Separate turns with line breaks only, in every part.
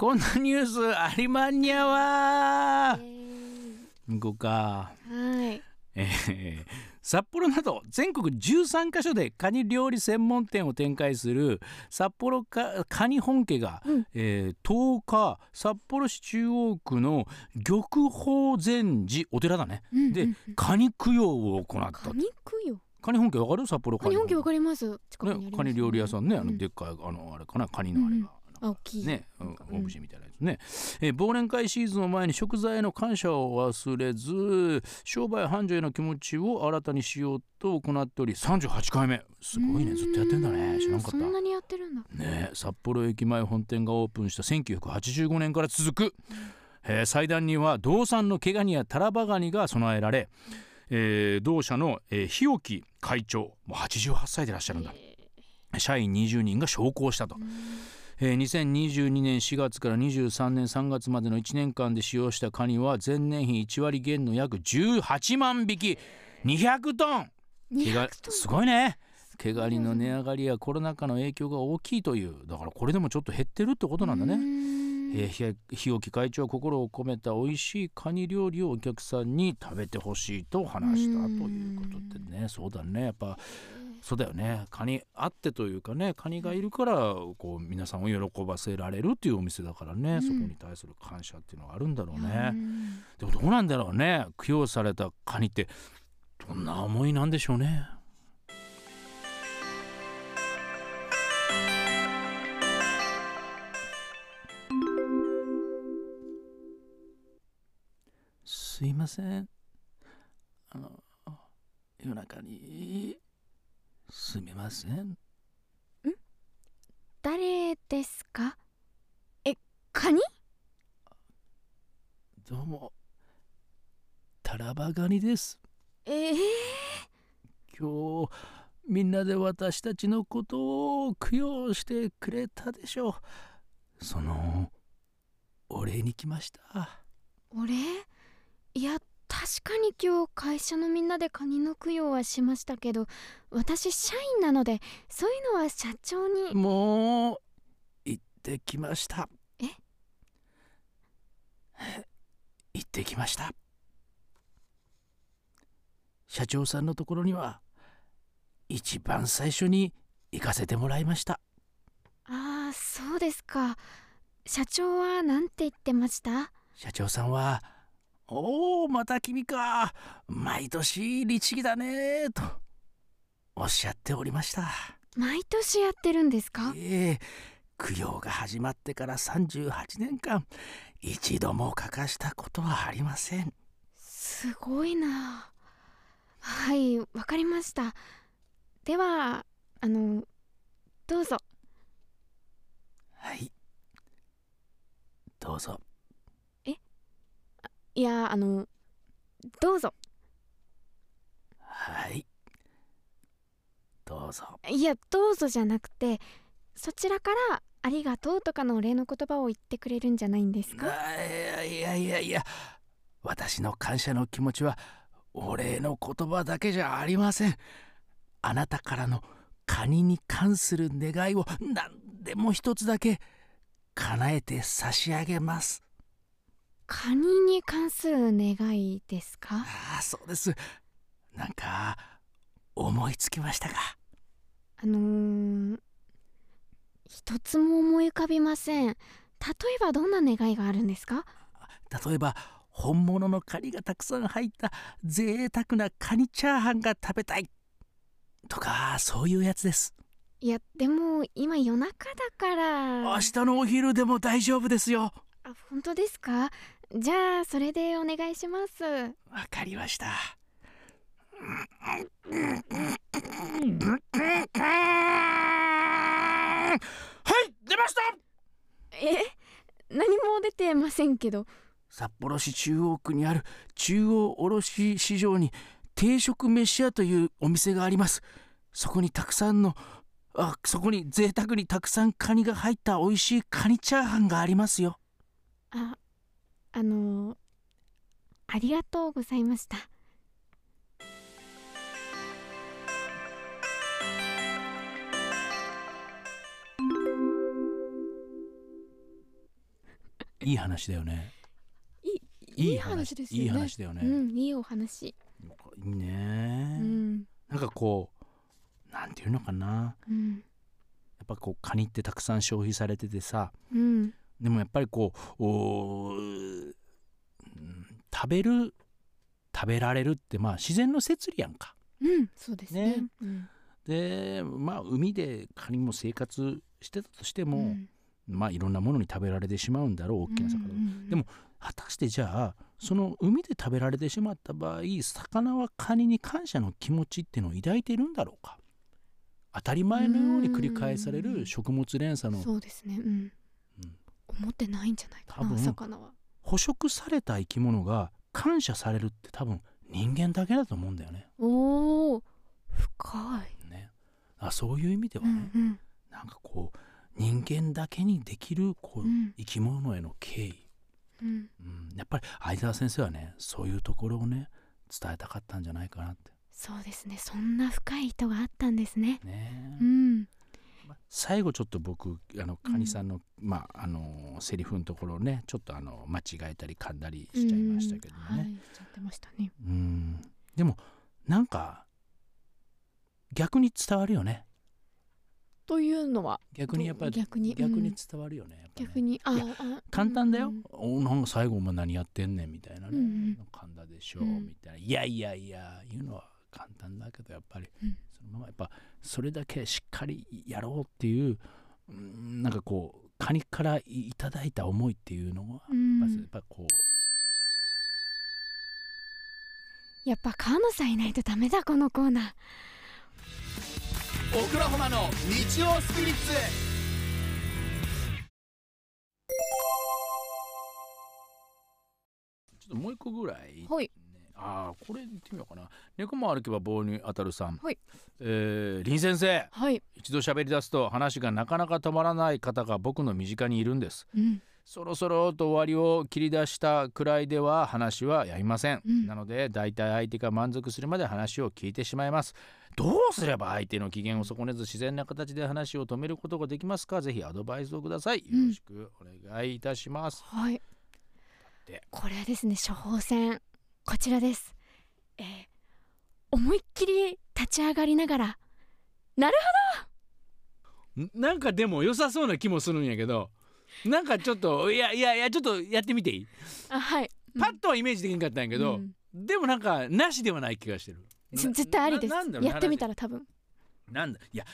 こんなニュースありまんにゃわ。行こうか。
はい。
えー札幌など全国13カ所でカニ料理専門店を展開する札幌かカニ本家が、
うん。
えー10日札幌市中央区の玉宝禅寺お寺だね、で
うんうん。
カニ供養を行った
カニ供養？
カニ本家わかる？札幌
カニ本家わかります。近くにあります
ね。カニ料理屋さんねあの
うん
でっかいあのあれかなカニのあれが、
うんあ大きい。
ね、オブジェみたいなやつね、えー忘年会シーズンを前に食材への感謝を忘れず商売繁盛への気持ちを新たにしようと行っており38回目。すごいね。ずっとやってんだね。知らんかった。
そんなにやってるんだ。
ね札幌駅前本店がオープンした1985年から続く、えー祭壇には道産の毛ガニやタラバガニが備えられ、えー同社の、えー日置会長もう88歳でいらっしゃるんだ。社員20人が昇降したと、えー2022年4月から23年3月までの1年間で使用したカニは前年比1割減の約18万匹200トン。毛が
200トン
すごいね。毛ガニの値上がりやコロナ禍の影響が大きいという。だからこれでもちょっと減ってるってことなんだね。えーひ日置会長は心を込めた美味しいカニ料理をお客さんに食べてほしいと話したということでね。そうだね。やっぱそうだよね。カニあってというかねカニがいるからこう皆さんを喜ばせられるっていうお店だからね、
うん。
そこに対する感謝っていうのがあるんだろう
う
ね。
ん。
でもどうなんだろうね。供養されたカニってどんな思いなんでしょうね。すいません。あの夜中にすみません。
誰ですか？えカニ？
どうも。タラバガニです。
ええ
今日みんなで私たちのことを供養してくれたでしょう。そのお礼に来ました。
俺いや確かに今日会社のみんなでカニの供養はしましたけど私社員なのでそういうのは社長に。
もう行ってきました。
え？
行ってきました。社長さんのところには一番最初に行かせてもらいました。
ああそうですか。社長は何て言ってました？
社長さんは「おおまた君か。毎年律儀だね」と。おっしゃっておりました。
毎年やってるんですか？
ええ供養が始まってから38年間一度も欠かしたことはありません。
すごいな。はいわかりました。ではあのどうぞ。
はい。どうぞ
いやあのどうぞ。
はい。どうぞ。
いやどうぞじゃなくてそちらからありがとうとかのお礼の言葉を言ってくれるんじゃないんですか？
あいやいやいやいや私の感謝の気持ちはお礼の言葉だけじゃありません。あなたからのカニに関する願いを何でも一つだけ叶えて差し上げます
カニに関する願いですか？
ああそうです。なんか思いつきましたか？
あのー、一つも思い浮かびません。例えばどんな願いがあるんですか？
例えば本物のカニがたくさん入った贅沢なカニチャーハンが食べたい。とかそういうやつです。
いやでも今夜中だから。
明日のお昼でも大丈夫ですよ。
あ本当ですか？じゃあそれでお願いします。
わかりました。はい出ました。
え？何も出てませんけど。
札幌市中央区にある中央卸市場に定食飯屋というお店があります。そこにたくさんのあそこに贅沢にたくさんカニが入った美味しいカニチャーハンがありますよ。
ああのありがとうございました。
いい話だよね。
いい話ですよね。
いい話だよね、
うんいいお話。
いいね、
うん。
なんかこうなんていうのかな。
うん。
やっぱこうカニってたくさん消費されててさ。
うん
でもやっぱりこう食べる食べられるってまあ自然の摂理やんか。
うんそうですね。
ね。
うん。
でまあ海でカニも生活してたとしても、
うん。
まあいろんなものに食べられてしまうんだろう大きな魚、
うんうんうん
でも果たしてじゃあその海で食べられてしまった場合魚はカニに感謝の気持ちっていうのを抱いているんだろうか。当たり前のように繰り返される食物連鎖の
そうですね。うん思ってないんじゃないかな
多分。
魚は。
捕食された生き物が感謝されるって多分人間だけだと思うんだよね。
おお深い。
ね。あそういう意味では
う
ね、
んうん。
なんかこう人間だけにできるこう、
うん。
生き物への敬意、
うん。
うん、やっぱり相沢先生はねそういうところをね伝えたかったんじゃないかなって。
そうですね。そんな深い意図があったんですね。
ね、
うん。
ま最後ちょっと僕あのカニさんの、まああのセリフのところをねちょっとあの間違えたり噛んだりしちゃいましたけどもね、
うんはいしちゃってましたね。
うん。でもなんか逆に伝わるよね。
というのは
逆にやっぱり
逆に
逆に？
うん。
伝わるよね,ね、
逆に？ああ
簡単だよ。
うん、
おなんか最後お前何やってんねんみたいなね、
うんうん。
噛んだでしょう、
うん
みたいな。いやいやいや言うのは簡単だけどやっぱり、
うん。
そのままやっぱそれだけしっかりやろうっていううんなんかこうカニからいいただいた思いっていうのは、
うん。
やっぱやっぱこう
やっぱ川野さんいないとダメだこのコーナー。
オクラホマの日曜スピリッツ
ちょっともう一個ぐらい、
はい
ああこれ言ってみようかな。猫も歩けば棒に当たるさん、
はい。
えー林先生。
はい。
一度喋り出すと話がなかなか止まらない方が僕の身近にいるんです。
うん。
そろそろと終わりを切り出したくらいでは話はやりません、
うん。
なので大体相手が満足するまで話を聞いてしまいます。どうすれば相手の機嫌を損ねず自然な形で話を止めることができますか？ぜひアドバイスをください。よろしくお願いいたします、
はい。
で
これはですね処方箋こちらです。えー思いっきり立ち上がりながら。なる
ん？なんかでも良さそうな気もするんやけど。なんかちょっといやいやいやちょっとやってみていい、
ほどあはい。
パッとはイメージできんかったんやけど、
うん。
でもなんかなしではない気がしてる。
ぜ絶対ありです。やってみたら多分。
なんだいや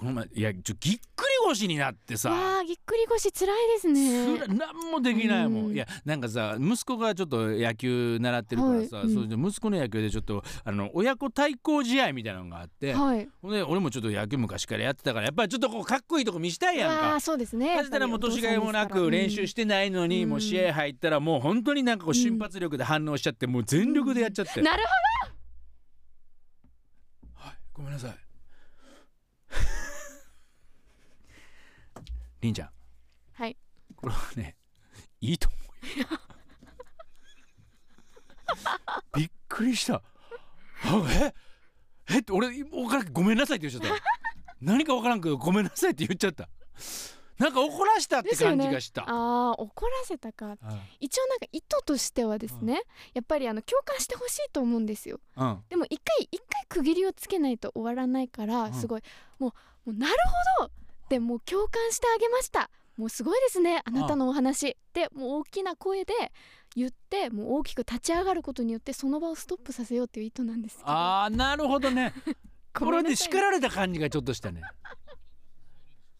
この前いやちょぎっくり腰になってさ。
わあぎっくり腰つらいですね。
すら何もできないもん、
うん。
いやなんかさ息子がちょっと野球習ってるからさ、
はい。うん。
それで息子の野球でちょっとあの親子対抗試合みたいなのがあって、
はい。
ほんで俺もちょっと野球昔からやってたからやっぱりちょっとこうかっこいいとこ見したいやん
あ
か。
あ。そうですね。
たらもう年がいもなく練習しててないのに、
うん。
もう試合入ったらもう本当になんかこう瞬発力で反応しちゃってもう全力でやっちゃって、
なる
はい。ごめんなさいりんちゃん。
はい。
これはね いいと思うよ。びっくりした。あえ？えって俺わからんごめんなさいって言っちゃった。何かわからんけどごめんなさいって言っちゃった。なんか怒らしたって感じがした、
ああ怒らせたか。
あ
一応なんか意図としてはですね、やっぱりあの共感してほしいと思うんですよ。
うん。
でも一回一回区切りをつけないと終わらないから、
うん。
すごい。もうもうなるほどでもう共感してあげました。もうすごいですねあなたのお話。でもう大きな声で言ってもう大きく立ち上がることによってその場をストップさせようっていう意図なんですけど。
あーなるほどね。
ご
これで叱られた感じがちょっとしたね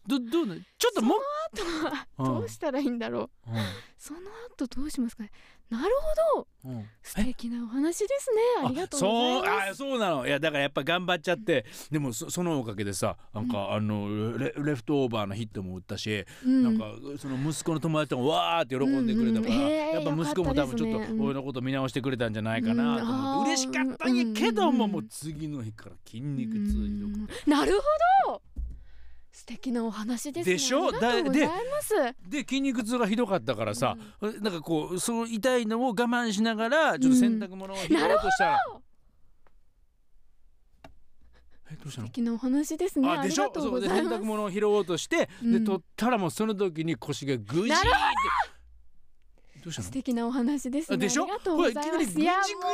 どどうなちょっともう
その後は
うん。
どうしたらいいんだろう、その後どうしますかね。なるほど。
うん。うん
素敵なお話ですね。ありがとうご
そう
ざいます。
あそうなの。いやだからやっぱ頑張っちゃって。でもそそのおかげでさなんか、あのレレフトオーバーのヒットも打ったし、
うん。
なんかその息子の友達もわーって喜んでくれたから、
うんうん。
やっぱ息子も多分ちょっと俺のこと見直してくれたんじゃないかなと思って、嬉しかったんやけども、
うんうん。
もう次の日から筋肉痛ひどくて。
なるほど素敵なお話ですね。
でしょ？
ありがとうございます。
で筋肉痛がひどかったからさ、なんかこうその痛いのを我慢しながらちょっと洗濯物を拾おうとしたら、えどうしたの？
素敵なお話ですね。
あでしょ？そうで洗濯物を拾おうとして、
うん。
で取ったらもうその時に腰がぐじーって。どうしたの？
素敵なお話ですね。
でしょ？
ありがとうございます。
ぐちぐ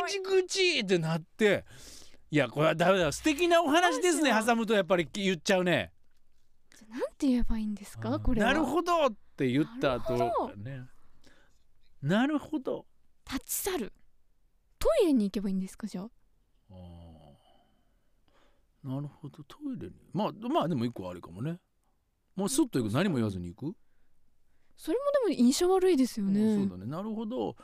ちぐちってなって。いやこれはダメだ。素敵なお話ですね挟むとやっぱり言っちゃうね
なんて言えばいいんですかこれは。
なるほどって言った後
なるほど。
ね。なるほど。
立ち去る。トイレに行けばいいんですかじゃあ。
なるほど。トイレに。まあまあでも一個あるかもね。もうスッと行く。何も言わずに行く。
それもでも印象悪いですよ
うん
ね
そうだね。なるほど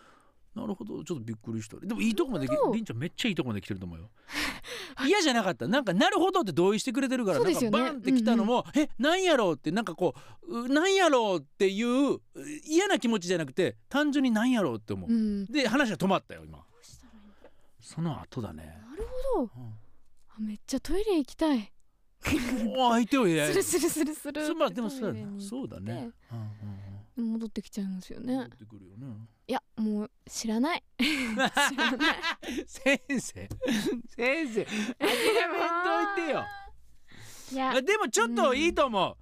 なるほど。ちょっとびっくりした。でもいいとこまでりんちゃんめっちゃいいとこまで来てると思うよ。嫌じゃなかった。なんかなるほどって同意してくれてるから。
ね。
なんかバンって来たのも、えなんやろうってなんかこううなんやろうっていうう嫌な気持ちじゃなくて単純になんやろうって思う、
うん。
で話が止まったよ今。その後だね、
なるほど。
うん。
あめっちゃトイレ行きたい。
お相手をや
するするするする。
そうまあでもそうだ
トイレに
そうだね、うんうん
戻ってきちゃいますよ
うん、
ね。
戻ってくるよね
いやもう知らない。知らない
先生。先生。諦めんといてよ。
いや
あでもちょっといいと思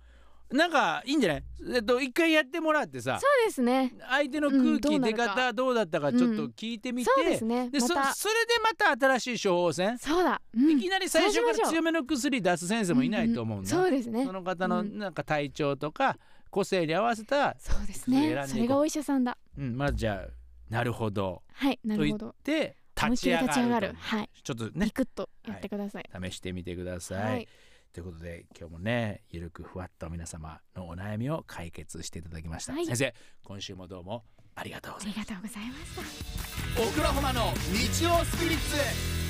う、なんかいいんじゃない？えっと一回やってもらってさ。
そうですね。
相手の空
うんど
気出
うなるか。
方どうだったかちょっと聞いてみて、
そうですね。
でそ
また。
それでまた新しい処方箋、
そうだ、うん。
いきなり最初から強めの薬出す先生もいないと思うんだ、
そうですね。
その方の
うん
なんか体調とか個性に合わせた、
そうですね。それがお医者さんだ。
うん、まずじゃあなるほど。
はいなるほど。
て
思いっきり
立ち上
がる。はい。
ちょっとね。
ビクッとやってください、
試してみてください、
はい。
ということで今日もねゆるくふわっと皆様のお悩みを解決していただきました、
はい。
先生今週もどうもありがとうございます
ありがとうございました。
オクラホマの日曜スピリッツ